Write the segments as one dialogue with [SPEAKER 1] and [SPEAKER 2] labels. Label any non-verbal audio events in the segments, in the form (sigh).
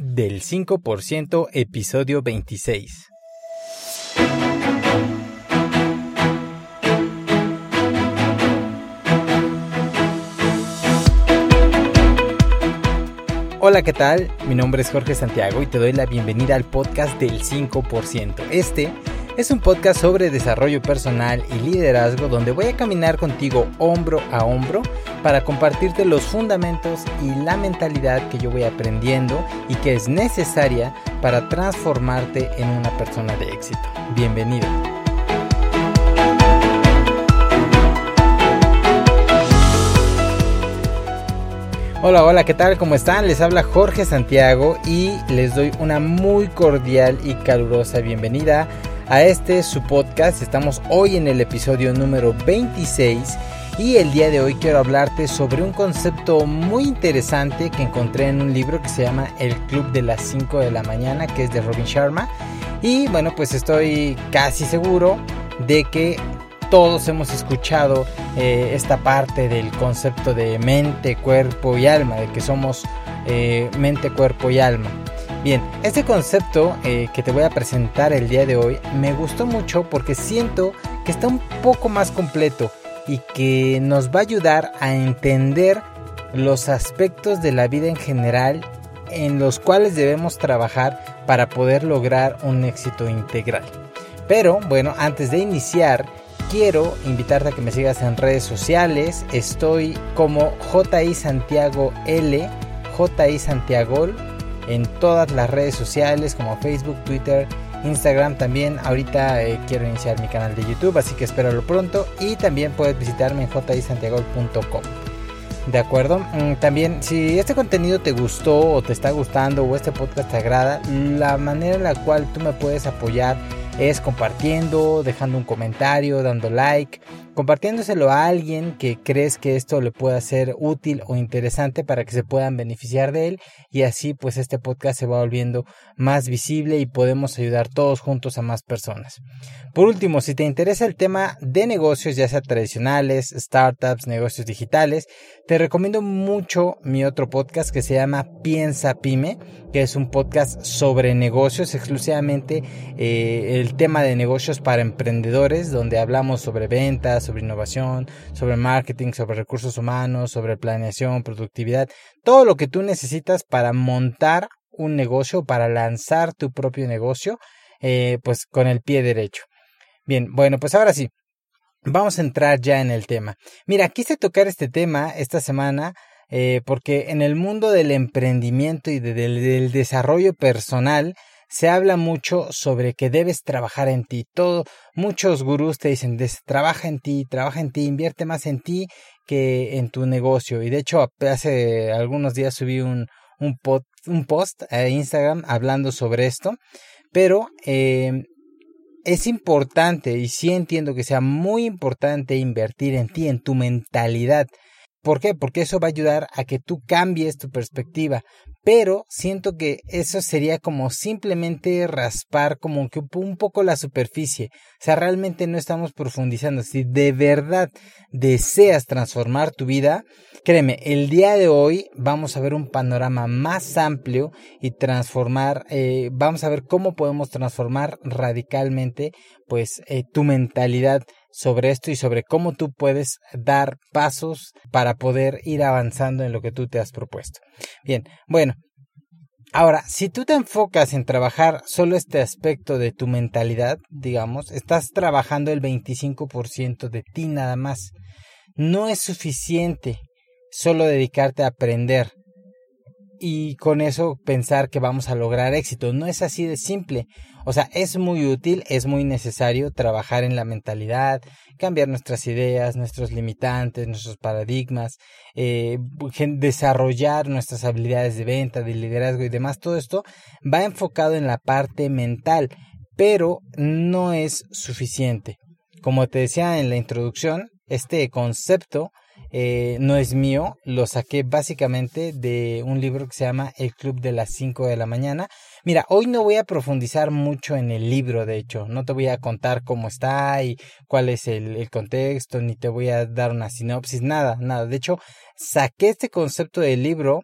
[SPEAKER 1] del 5% episodio 26. Hola, ¿qué tal? Mi nombre es Jorge Santiago y te doy la bienvenida al podcast del 5%. Este es un podcast sobre desarrollo personal y liderazgo donde voy a caminar contigo hombro a hombro para compartirte los fundamentos y la mentalidad que yo voy aprendiendo y que es necesaria para transformarte en una persona de éxito. Bienvenido. Hola, hola, ¿qué tal? ¿Cómo están? Les habla Jorge Santiago y les doy una muy cordial y calurosa bienvenida a este su podcast. Estamos hoy en el episodio número 26 y el día de hoy quiero hablarte sobre un concepto muy interesante que encontré en un libro que se llama El Club de las 5 de la mañana, que es de Robin Sharma. Y bueno, pues estoy casi seguro de que todos hemos escuchado eh, esta parte del concepto de mente, cuerpo y alma, de que somos eh, mente, cuerpo y alma. Bien, este concepto eh, que te voy a presentar el día de hoy me gustó mucho porque siento que está un poco más completo y que nos va a ayudar a entender los aspectos de la vida en general en los cuales debemos trabajar para poder lograr un éxito integral. Pero bueno, antes de iniciar, quiero invitarte a que me sigas en redes sociales. Estoy como JI Santiago L, JI Santiago en todas las redes sociales como Facebook, Twitter, Instagram también. Ahorita eh, quiero iniciar mi canal de YouTube, así que espéralo pronto. Y también puedes visitarme en jisantiago.com. De acuerdo. Mm, también, si este contenido te gustó o te está gustando o este podcast te agrada, la manera en la cual tú me puedes apoyar es compartiendo, dejando un comentario, dando like, compartiéndoselo a alguien que crees que esto le pueda ser útil o interesante para que se puedan beneficiar de él y así pues este podcast se va volviendo más visible y podemos ayudar todos juntos a más personas. Por último, si te interesa el tema de negocios, ya sea tradicionales, startups, negocios digitales, te recomiendo mucho mi otro podcast que se llama Piensa Pyme, que es un podcast sobre negocios, exclusivamente eh, el tema de negocios para emprendedores, donde hablamos sobre ventas, sobre innovación, sobre marketing, sobre recursos humanos, sobre planeación, productividad, todo lo que tú necesitas para montar un negocio, para lanzar tu propio negocio, eh, pues con el pie derecho. Bien, bueno, pues ahora sí, vamos a entrar ya en el tema. Mira, quise tocar este tema esta semana eh, porque en el mundo del emprendimiento y del desarrollo personal, se habla mucho sobre que debes trabajar en ti. Todo, muchos gurús te dicen, trabaja en ti, trabaja en ti, invierte más en ti que en tu negocio. Y de hecho, hace algunos días subí un, un, un post a Instagram hablando sobre esto. Pero eh, es importante y sí entiendo que sea muy importante invertir en ti, en tu mentalidad. ¿Por qué? Porque eso va a ayudar a que tú cambies tu perspectiva. Pero siento que eso sería como simplemente raspar como que un poco la superficie. O sea, realmente no estamos profundizando. Si de verdad deseas transformar tu vida, créeme, el día de hoy vamos a ver un panorama más amplio y transformar, eh, vamos a ver cómo podemos transformar radicalmente pues eh, tu mentalidad sobre esto y sobre cómo tú puedes dar pasos para poder ir avanzando en lo que tú te has propuesto. Bien, bueno. Ahora, si tú te enfocas en trabajar solo este aspecto de tu mentalidad, digamos, estás trabajando el 25% de ti nada más. No es suficiente solo dedicarte a aprender y con eso pensar que vamos a lograr éxito. No es así de simple. O sea, es muy útil, es muy necesario trabajar en la mentalidad, cambiar nuestras ideas, nuestros limitantes, nuestros paradigmas, eh, desarrollar nuestras habilidades de venta, de liderazgo y demás. Todo esto va enfocado en la parte mental, pero no es suficiente. Como te decía en la introducción, este concepto eh, no es mío, lo saqué básicamente de un libro que se llama El Club de las 5 de la mañana. Mira, hoy no voy a profundizar mucho en el libro, de hecho, no te voy a contar cómo está y cuál es el, el contexto, ni te voy a dar una sinopsis, nada, nada. De hecho, saqué este concepto del libro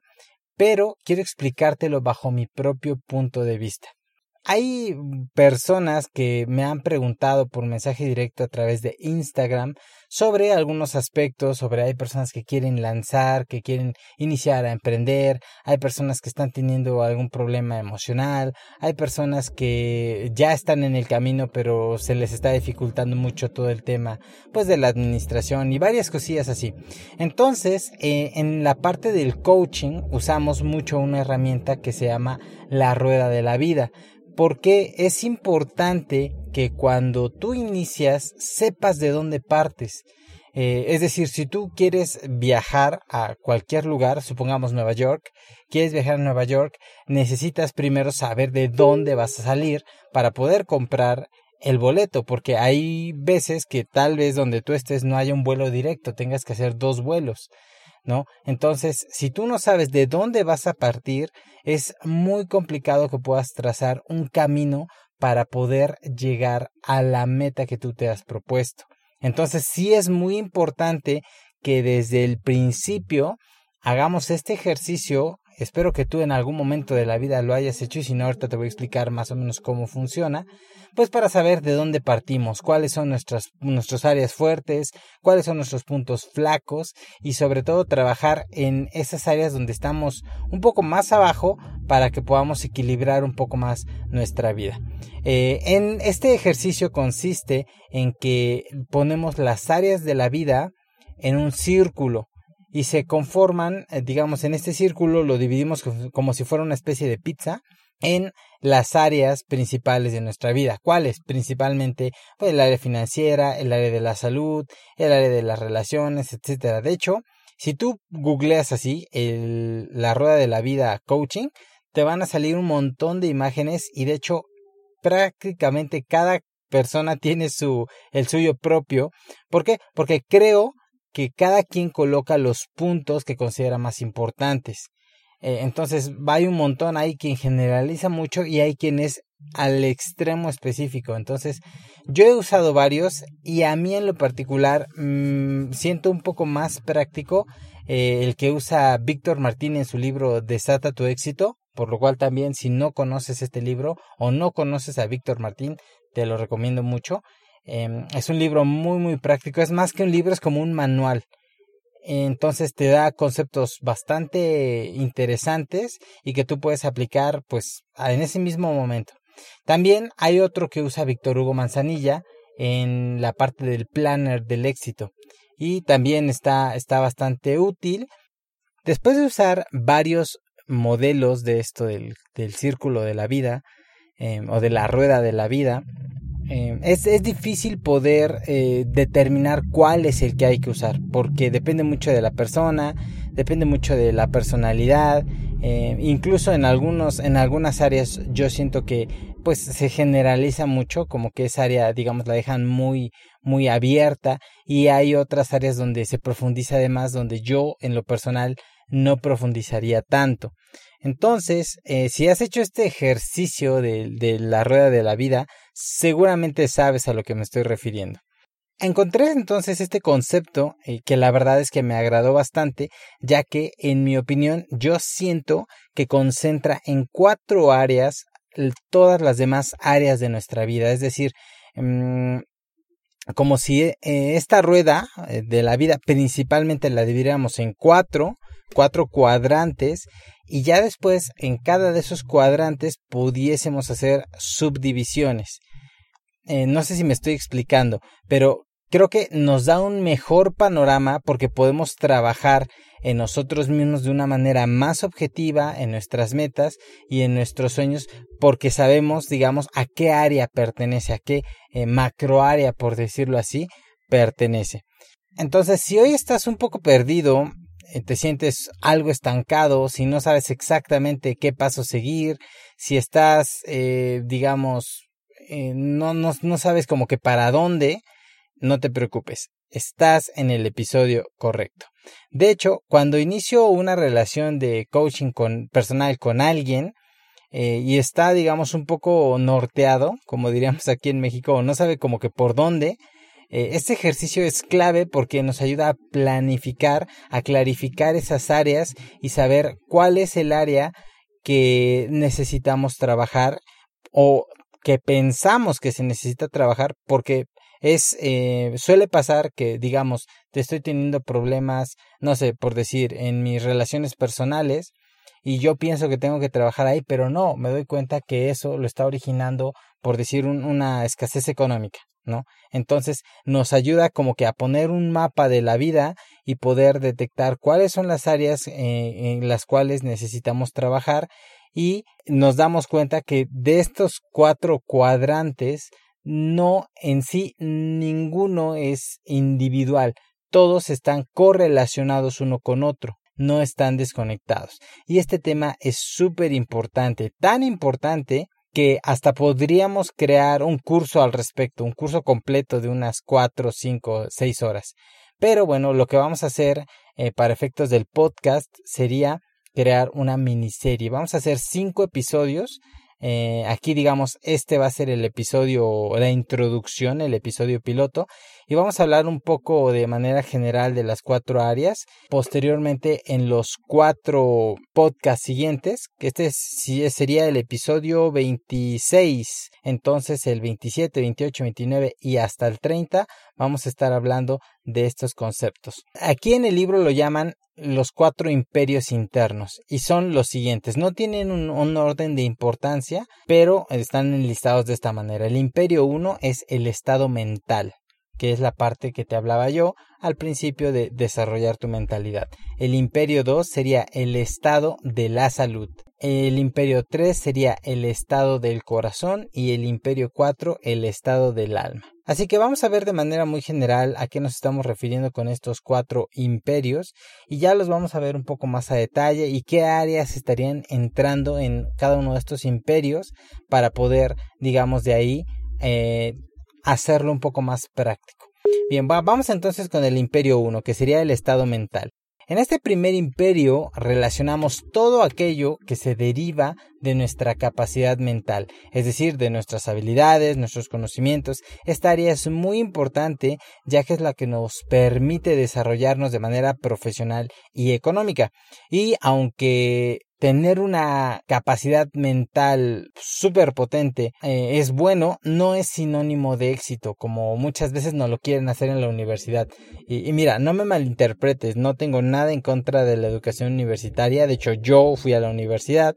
[SPEAKER 1] pero quiero explicártelo bajo mi propio punto de vista. Hay personas que me han preguntado por mensaje directo a través de Instagram sobre algunos aspectos, sobre hay personas que quieren lanzar, que quieren iniciar a emprender, hay personas que están teniendo algún problema emocional, hay personas que ya están en el camino pero se les está dificultando mucho todo el tema pues de la administración y varias cosillas así. Entonces, eh, en la parte del coaching usamos mucho una herramienta que se llama la rueda de la vida porque es importante que cuando tú inicias sepas de dónde partes. Eh, es decir, si tú quieres viajar a cualquier lugar, supongamos Nueva York, quieres viajar a Nueva York, necesitas primero saber de dónde vas a salir para poder comprar el boleto, porque hay veces que tal vez donde tú estés no haya un vuelo directo, tengas que hacer dos vuelos. ¿No? Entonces, si tú no sabes de dónde vas a partir, es muy complicado que puedas trazar un camino para poder llegar a la meta que tú te has propuesto. Entonces, sí es muy importante que desde el principio hagamos este ejercicio Espero que tú en algún momento de la vida lo hayas hecho y si no, ahorita te voy a explicar más o menos cómo funciona, pues para saber de dónde partimos, cuáles son nuestras, áreas fuertes, cuáles son nuestros puntos flacos y sobre todo trabajar en esas áreas donde estamos un poco más abajo para que podamos equilibrar un poco más nuestra vida. Eh, en este ejercicio consiste en que ponemos las áreas de la vida en un círculo y se conforman, eh, digamos, en este círculo lo dividimos como si fuera una especie de pizza en las áreas principales de nuestra vida. ¿Cuáles? Principalmente pues, el área financiera, el área de la salud, el área de las relaciones, etcétera. De hecho, si tú googleas así la rueda de la vida coaching, te van a salir un montón de imágenes y de hecho prácticamente cada persona tiene su el suyo propio. ¿Por qué? Porque creo que cada quien coloca los puntos que considera más importantes. Eh, entonces, hay un montón, hay quien generaliza mucho y hay quien es al extremo específico. Entonces, yo he usado varios y a mí en lo particular mm, siento un poco más práctico eh, el que usa Víctor Martín en su libro Desata tu éxito, por lo cual también si no conoces este libro o no conoces a Víctor Martín, te lo recomiendo mucho. Em, es un libro muy, muy práctico. Es más que un libro, es como un manual. Entonces te da conceptos bastante interesantes y que tú puedes aplicar pues en ese mismo momento. También hay otro que usa Víctor Hugo Manzanilla en la parte del planner del éxito y también está, está bastante útil. Después de usar varios modelos de esto del, del círculo de la vida em, o de la rueda de la vida, eh, es, es, difícil poder eh, determinar cuál es el que hay que usar, porque depende mucho de la persona, depende mucho de la personalidad, eh, incluso en algunos, en algunas áreas yo siento que pues se generaliza mucho, como que esa área, digamos, la dejan muy, muy abierta, y hay otras áreas donde se profundiza además, donde yo en lo personal no profundizaría tanto. Entonces, eh, si has hecho este ejercicio de, de la rueda de la vida, seguramente sabes a lo que me estoy refiriendo. Encontré entonces este concepto eh, que la verdad es que me agradó bastante, ya que en mi opinión yo siento que concentra en cuatro áreas todas las demás áreas de nuestra vida, es decir, mm, como si eh, esta rueda de la vida principalmente la dividiéramos en cuatro, cuatro cuadrantes y ya después en cada de esos cuadrantes pudiésemos hacer subdivisiones. Eh, no sé si me estoy explicando, pero creo que nos da un mejor panorama porque podemos trabajar en nosotros mismos de una manera más objetiva en nuestras metas y en nuestros sueños porque sabemos, digamos, a qué área pertenece, a qué eh, macro área, por decirlo así, pertenece. Entonces, si hoy estás un poco perdido eh, te sientes algo estancado, si no sabes exactamente qué paso seguir, si estás, digamos, eh, no, no, no sabes como que para dónde, no te preocupes, estás en el episodio correcto. De hecho, cuando inicio una relación de coaching con, personal con alguien, y está, digamos, un poco norteado, como diríamos aquí en México, o no sabe como que por dónde, Eh, este ejercicio es clave porque nos ayuda a planificar, a clarificar esas áreas y saber cuál es el área que necesitamos trabajar o que pensamos que se necesita trabajar porque es eh, suele pasar que digamos te estoy teniendo problemas no sé por decir en mis relaciones personales y yo pienso que tengo que trabajar ahí pero no me doy cuenta que eso lo está originando por decir una escasez económica ¿no? Entonces nos ayuda como que a poner un mapa de la vida y poder detectar cuáles son las áreas eh, en las cuales necesitamos trabajar y nos damos cuenta que de estos cuatro cuadrantes no en sí ninguno es individual, todos están correlacionados uno con otro no están desconectados. Y este tema es súper importante, tan importante que hasta podríamos crear un curso al respecto, un curso completo de unas cuatro, cinco, seis horas. Pero bueno, lo que vamos a hacer eh, para efectos del podcast sería crear una miniserie. Vamos a hacer cinco episodios eh, aquí digamos, este va a ser el episodio, la introducción, el episodio piloto, y vamos a hablar un poco de manera general de las cuatro áreas. Posteriormente, en los cuatro podcasts siguientes, que este sería el episodio 26, entonces el 27, 28, 29 y hasta el 30, vamos a estar hablando de estos conceptos. Aquí en el libro lo llaman los cuatro imperios internos y son los siguientes. No tienen un, orden de importancia, pero están enlistados de esta manera. El imperio 1 es el estado mental, que es la parte que te hablaba yo al principio de desarrollar tu mentalidad. El imperio 2 sería el estado de la salud. El imperio 3 sería el estado del corazón y el imperio 4 el estado del alma. Así que vamos a ver de manera muy general a qué nos estamos refiriendo con estos cuatro imperios y ya los vamos a ver un poco más a detalle y qué áreas estarían entrando en cada uno de estos imperios para poder, digamos, de ahí eh, hacerlo un poco más práctico. Bien, vamos entonces con el imperio 1, que sería el estado mental. En este primer imperio relacionamos todo aquello que se deriva de nuestra capacidad mental, es decir, de nuestras habilidades, nuestros conocimientos. Esta área es muy importante ya que es la que nos permite desarrollarnos de manera profesional y económica. Y aunque tener una capacidad mental súper potente eh, es bueno, no es sinónimo de éxito, como muchas veces no lo quieren hacer en la universidad. Y, y, mira, no me malinterpretes, no tengo nada en contra de la educación universitaria, de hecho yo fui a la universidad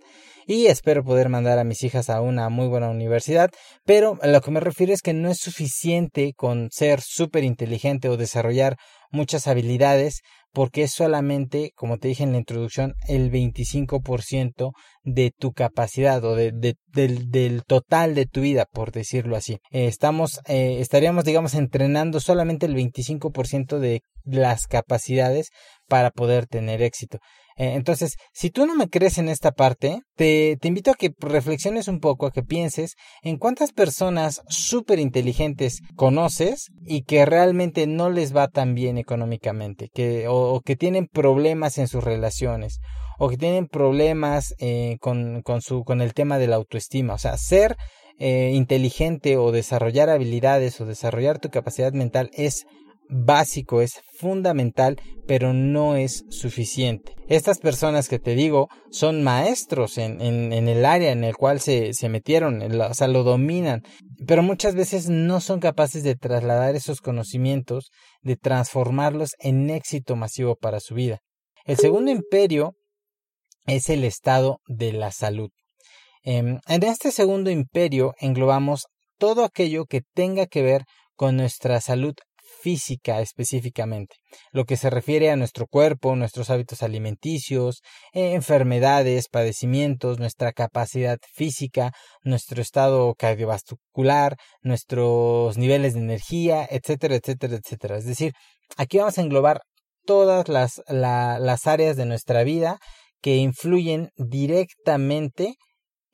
[SPEAKER 1] y espero poder mandar a mis hijas a una muy buena universidad, pero a lo que me refiero es que no es suficiente con ser súper inteligente o desarrollar muchas habilidades porque es solamente, como te dije en la introducción, el 25% de tu capacidad o de, del, total de tu vida, por decirlo así. Eh, estamos, eh, estaríamos, digamos, entrenando solamente el 25% de las capacidades para poder tener éxito. Eh, entonces, si tú no me crees en esta parte, te, te invito a que reflexiones un poco, a que pienses en cuántas personas súper inteligentes conoces y que realmente no les va tan bien económicamente, que, o, que tienen problemas en sus relaciones, o que tienen problemas eh, con, con, su, con el tema de la autoestima. O sea, ser eh, inteligente o desarrollar habilidades o desarrollar tu capacidad mental es básico, es fundamental, pero no es suficiente. Estas personas que te digo son maestros en, en, el área en el cual se, se metieron, o sea, lo dominan, pero muchas veces no son capaces de trasladar esos conocimientos, de transformarlos en éxito masivo para su vida. El segundo imperio es el estado de la salud. Em, en este segundo imperio englobamos todo aquello que tenga que ver con nuestra salud física específicamente, lo que se refiere a nuestro cuerpo, nuestros hábitos alimenticios, eh, enfermedades, padecimientos, nuestra capacidad física, nuestro estado cardiovascular, nuestros niveles de energía, etcétera, etcétera, etcétera. Es decir, aquí vamos a englobar todas las, las áreas de nuestra vida que influyen directamente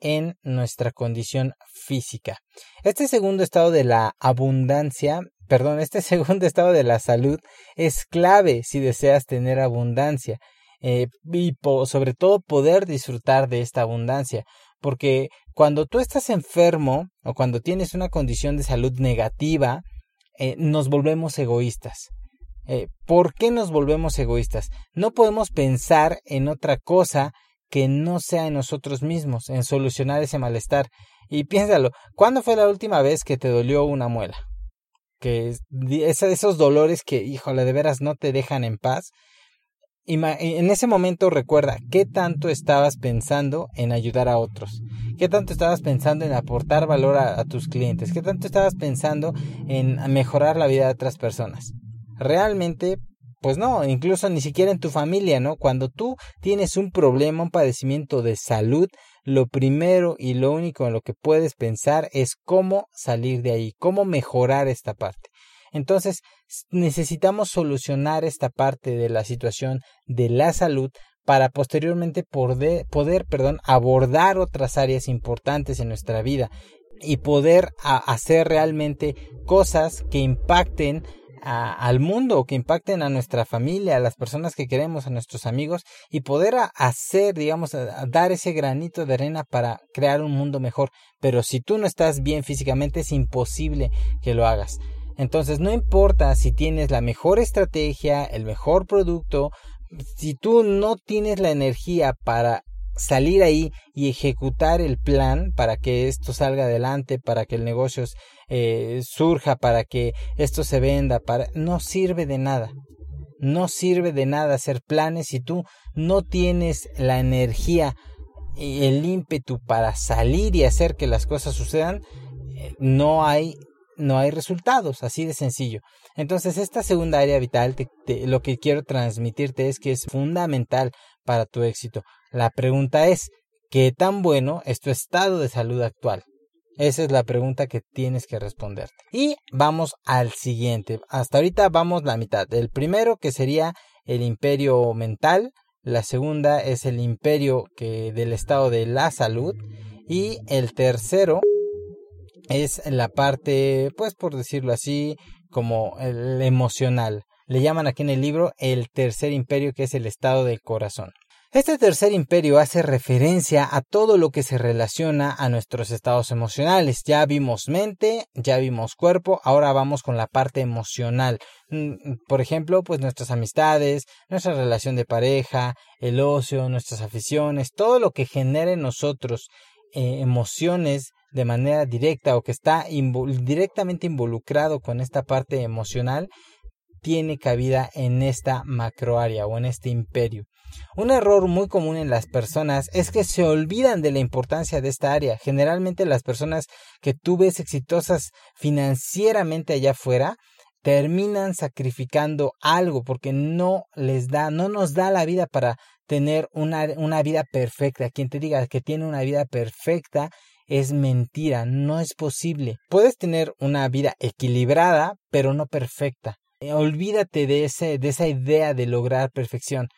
[SPEAKER 1] en nuestra condición física. Este segundo estado de la abundancia perdón, este (laughs) segundo estado de la salud es clave si deseas tener abundancia eh, y sobre todo poder disfrutar de esta abundancia. Porque cuando tú estás enfermo o cuando tienes una condición de salud negativa, eh, nos volvemos egoístas. Eh, ¿Por qué nos volvemos egoístas? No podemos pensar en otra cosa que no sea en nosotros mismos, en solucionar ese malestar. Y piénsalo, ¿cuándo fue la última vez que te dolió una muela? Que esos dolores que, híjole, de veras no te dejan en paz. En ese momento recuerda qué tanto estabas pensando en ayudar a otros, qué tanto estabas pensando en aportar valor a, a tus clientes, qué tanto estabas pensando en mejorar la vida de otras personas. Realmente pues no, incluso ni siquiera en tu familia, ¿no? Cuando tú tienes un problema, un padecimiento de salud, lo primero y lo único en lo que puedes pensar es cómo salir de ahí, cómo mejorar esta parte. Entonces, necesitamos solucionar esta parte de la situación de la salud para posteriormente poder, poder perdón, abordar otras áreas importantes en nuestra vida y poder hacer realmente cosas que impacten al mundo, que impacten a nuestra familia, a las personas que queremos, a nuestros amigos y poder hacer, digamos, dar ese granito de arena para crear un mundo mejor. Pero si tú no estás bien físicamente es imposible que lo hagas. Entonces no importa si tienes la mejor estrategia, el mejor producto, si tú no tienes la energía para salir ahí y ejecutar el plan para que esto salga adelante, para que el negocio eh, surja, para que esto se venda, para no sirve de nada. No sirve de nada hacer planes si tú no tienes la energía y el ímpetu para salir y hacer que las cosas sucedan, eh, no hay no hay resultados, así de sencillo. Entonces, esta segunda área vital, lo que quiero transmitirte es que es fundamental para tu éxito. La pregunta es, ¿qué tan bueno es tu estado de salud actual? Esa es la pregunta que tienes que responderte. Y vamos al siguiente. Hasta ahorita vamos la mitad. El primero que sería el imperio mental, la segunda es el imperio del estado de la salud y el tercero es la parte, pues por decirlo así, como el emocional. Le llaman aquí en el libro el tercer imperio que es el estado del corazón. Este tercer imperio hace referencia a todo lo que se relaciona a nuestros estados emocionales. Ya vimos mente, ya vimos cuerpo, ahora vamos con la parte emocional. Mm, por ejemplo, pues nuestras amistades, nuestra relación de pareja, el ocio, nuestras aficiones, todo lo que genere en nosotros eh, emociones de manera directa o que está directamente involucrado con esta parte emocional tiene cabida en esta macroárea o en este imperio. Un error muy común en las personas es que se olvidan de la importancia de esta área. Generalmente las personas que tú ves exitosas financieramente allá afuera terminan sacrificando algo porque no les da, no nos da la vida para tener una, una vida perfecta. Quien te diga que tiene una vida perfecta es mentira, no es posible. Puedes tener una vida equilibrada, pero no perfecta. Olvídate de, ese, de esa idea de lograr perfección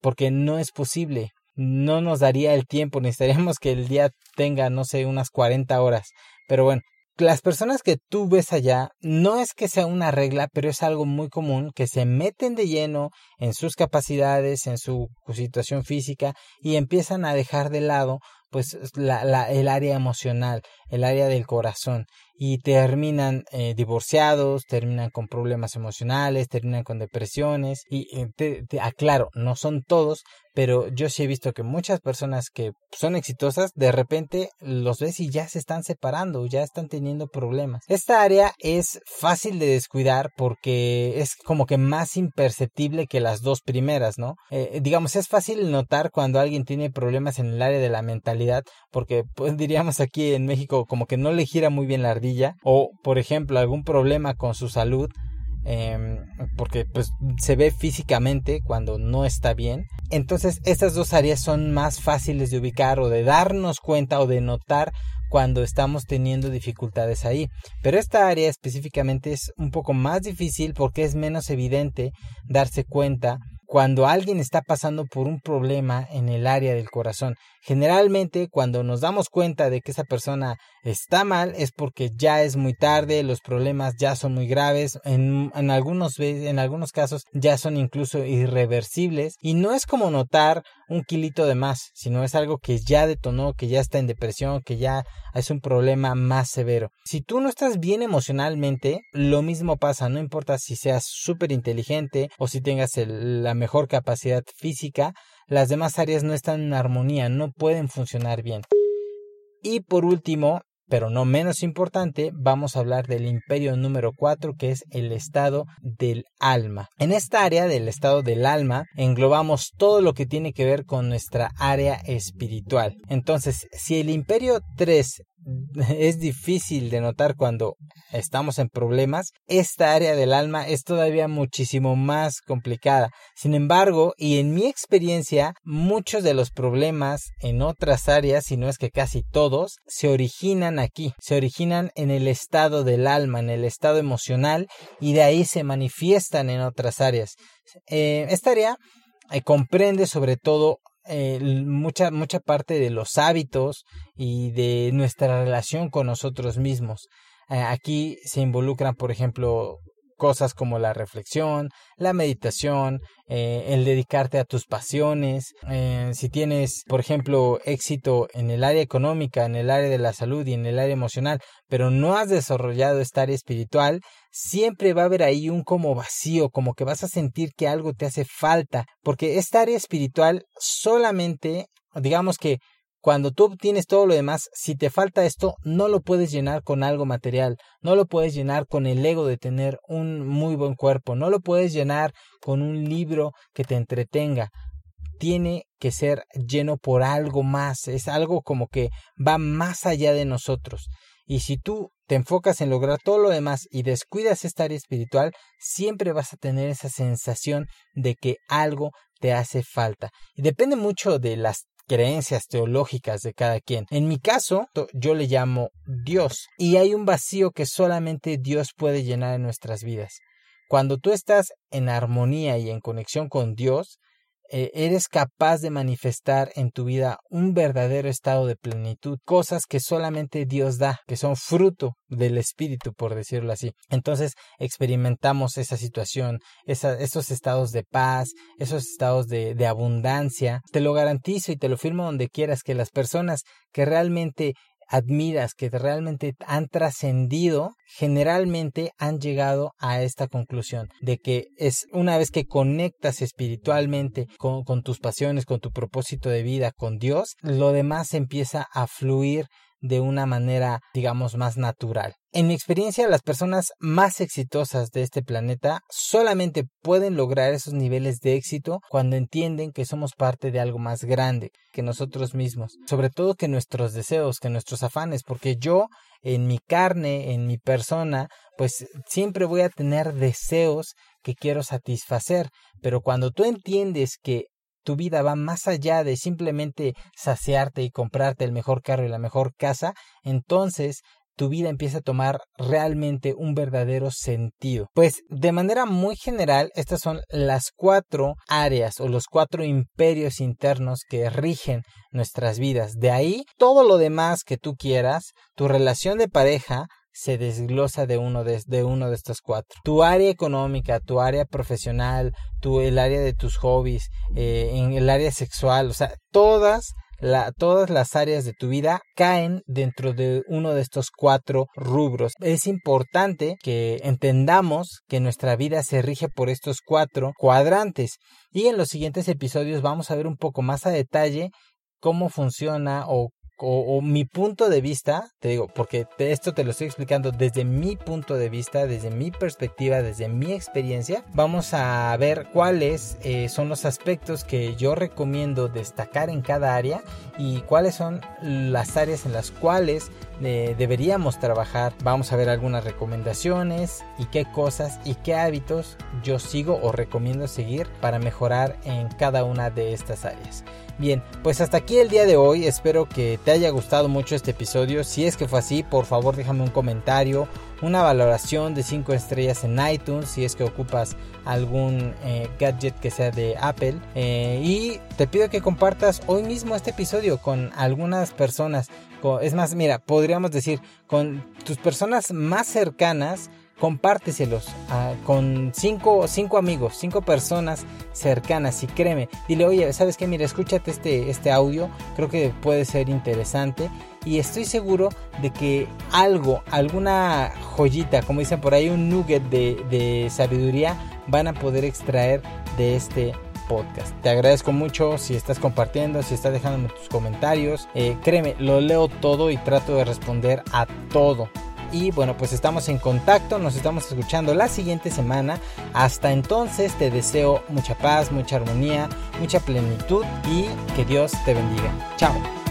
[SPEAKER 1] porque no es posible. No nos daría el tiempo, necesitaríamos que el día tenga, no sé, unas 40 horas. Pero bueno, las personas que tú ves allá no es que sea una regla, pero es algo muy común que se meten de lleno en sus capacidades, en su situación física y empiezan a dejar de lado pues la, la, el área emocional, el área del corazón y terminan eh, divorciados, terminan con problemas emocionales, terminan con depresiones y eh, te, te, aclaro, no son todos, pero yo sí he visto que muchas personas que son exitosas de repente los ves y ya se están separando, ya están teniendo problemas. Esta área es fácil de descuidar porque es como que más imperceptible que las dos primeras, ¿no? Eh, digamos, es fácil notar cuando alguien tiene problemas en el área de la mentalidad porque pues diríamos aquí en México como que no le gira muy bien la ardilla o por ejemplo algún problema con su salud eh, porque pues se ve físicamente cuando no está bien entonces estas dos áreas son más fáciles de ubicar o de darnos cuenta o de notar cuando estamos teniendo dificultades ahí. Pero esta área específicamente es un poco más difícil porque es menos evidente darse cuenta cuando alguien está pasando por un problema en el área del corazón. Generalmente cuando nos damos cuenta de que esa persona está mal es porque ya es muy tarde, los problemas ya son muy graves, en, algunos casos ya son incluso irreversibles y no es como notar un kilito de más, sino es algo que ya detonó, que ya está en depresión, que ya es un problema más severo. Si tú no estás bien emocionalmente, lo mismo pasa, no importa si seas súper inteligente o si tengas la mejor capacidad física, las demás áreas no están en armonía, no pueden funcionar bien. Y por último, pero no menos importante, vamos a hablar del imperio número 4, que es el estado del alma. En esta área del estado del alma englobamos todo lo que tiene que ver con nuestra área espiritual. Entonces, si el imperio 3 (laughs) es difícil de notar cuando estamos en problemas, esta área del alma es todavía muchísimo más complicada. Sin embargo, y en mi experiencia, muchos de los problemas en otras áreas, si no es que casi todos, se originan aquí, se originan en el estado del alma, en el estado emocional, y de ahí se manifiestan en otras áreas. Eh, esta área eh, comprende sobre todo eh, mucha, mucha parte de los hábitos y de nuestra relación con nosotros mismos. Eh, aquí se involucran, por ejemplo, cosas como la reflexión, la meditación, eh, el dedicarte a tus pasiones. Eh, si tienes, por ejemplo, éxito en el área económica, en el área de la salud y en el área emocional, pero no has desarrollado esta área espiritual, siempre va a haber ahí un como vacío, como que vas a sentir que algo te hace falta, porque esta área espiritual solamente, digamos que cuando tú obtienes todo lo demás, si te falta esto, no lo puedes llenar con algo material, no lo puedes llenar con el ego de tener un muy buen cuerpo, no lo puedes llenar con un libro que te entretenga. Tiene que ser lleno por algo más, es algo como que va más allá de nosotros. Y si tú te enfocas en lograr todo lo demás y descuidas esta área espiritual, siempre vas a tener esa sensación de que algo te hace falta. Y depende mucho de las creencias teológicas de cada quien. En mi caso, yo le llamo Dios y hay un vacío que solamente Dios puede llenar en nuestras vidas. Cuando tú estás en armonía y en conexión con Dios, eres capaz de manifestar en tu vida un verdadero estado de plenitud, cosas que solamente Dios da, que son fruto del Espíritu, por decirlo así. Entonces experimentamos esa situación, esos estados de paz, esos estados de, de abundancia. Te lo garantizo y te lo firmo donde quieras que las personas que realmente admiras, que realmente han trascendido, generalmente han llegado a esta conclusión de que es una vez que conectas espiritualmente con, tus pasiones, con tu propósito de vida, con Dios, lo demás empieza a fluir de una manera, digamos, más natural. En mi experiencia, las personas más exitosas de este planeta solamente pueden lograr esos niveles de éxito cuando entienden que somos parte de algo más grande que nosotros mismos, sobre todo que nuestros deseos, que nuestros afanes, porque yo en mi carne, en mi persona, pues siempre voy a tener deseos que quiero satisfacer, pero cuando tú entiendes que tu vida va más allá de simplemente saciarte y comprarte el mejor carro y la mejor casa, entonces tu vida empieza a tomar realmente un verdadero sentido. Pues de manera muy general, estas son las cuatro áreas o los cuatro imperios internos que rigen nuestras vidas. De ahí, todo lo demás que tú quieras, tu relación de pareja, se desglosa de uno de, uno de estos cuatro. Tu área económica, tu área profesional, tu, el área de tus hobbies, eh, en el área sexual, o sea, todas, la, todas las áreas de tu vida caen dentro de uno de estos cuatro rubros. Es importante que entendamos que nuestra vida se rige por estos cuatro cuadrantes y en los siguientes episodios vamos a ver un poco más a detalle cómo funciona o o, mi punto de vista, te digo, porque esto te lo estoy explicando desde mi punto de vista, desde mi perspectiva, desde mi experiencia, vamos a ver cuáles eh, son los aspectos que yo recomiendo destacar en cada área y cuáles son las áreas en las cuales eh, deberíamos trabajar. Vamos a ver algunas recomendaciones y qué cosas y qué hábitos yo sigo o recomiendo seguir para mejorar en cada una de estas áreas. Bien, pues hasta aquí el día de hoy. Espero que te haya gustado mucho este episodio. Si es que fue así, por favor déjame un comentario, una valoración de 5 estrellas en iTunes si es que ocupas algún eh, gadget que sea de Apple. Eh, y te pido que compartas hoy mismo este episodio con algunas personas. Es más, mira, podríamos decir con tus personas más cercanas compárteselos ah, con cinco, cinco amigos, cinco personas cercanas y créeme, dile, oye, ¿sabes qué? Mira, escúchate este, este audio, creo que puede ser interesante y estoy seguro de que algo, alguna joyita, como dicen por ahí, un nugget de, de sabiduría van a poder extraer de este podcast. Te agradezco mucho si estás compartiendo, si estás dejándome tus comentarios. Eh, créeme, lo leo todo y trato de responder a todo. Y bueno, pues estamos en contacto, nos estamos escuchando la siguiente semana. Hasta entonces te deseo mucha paz, mucha armonía, mucha plenitud y que Dios te bendiga. Chao.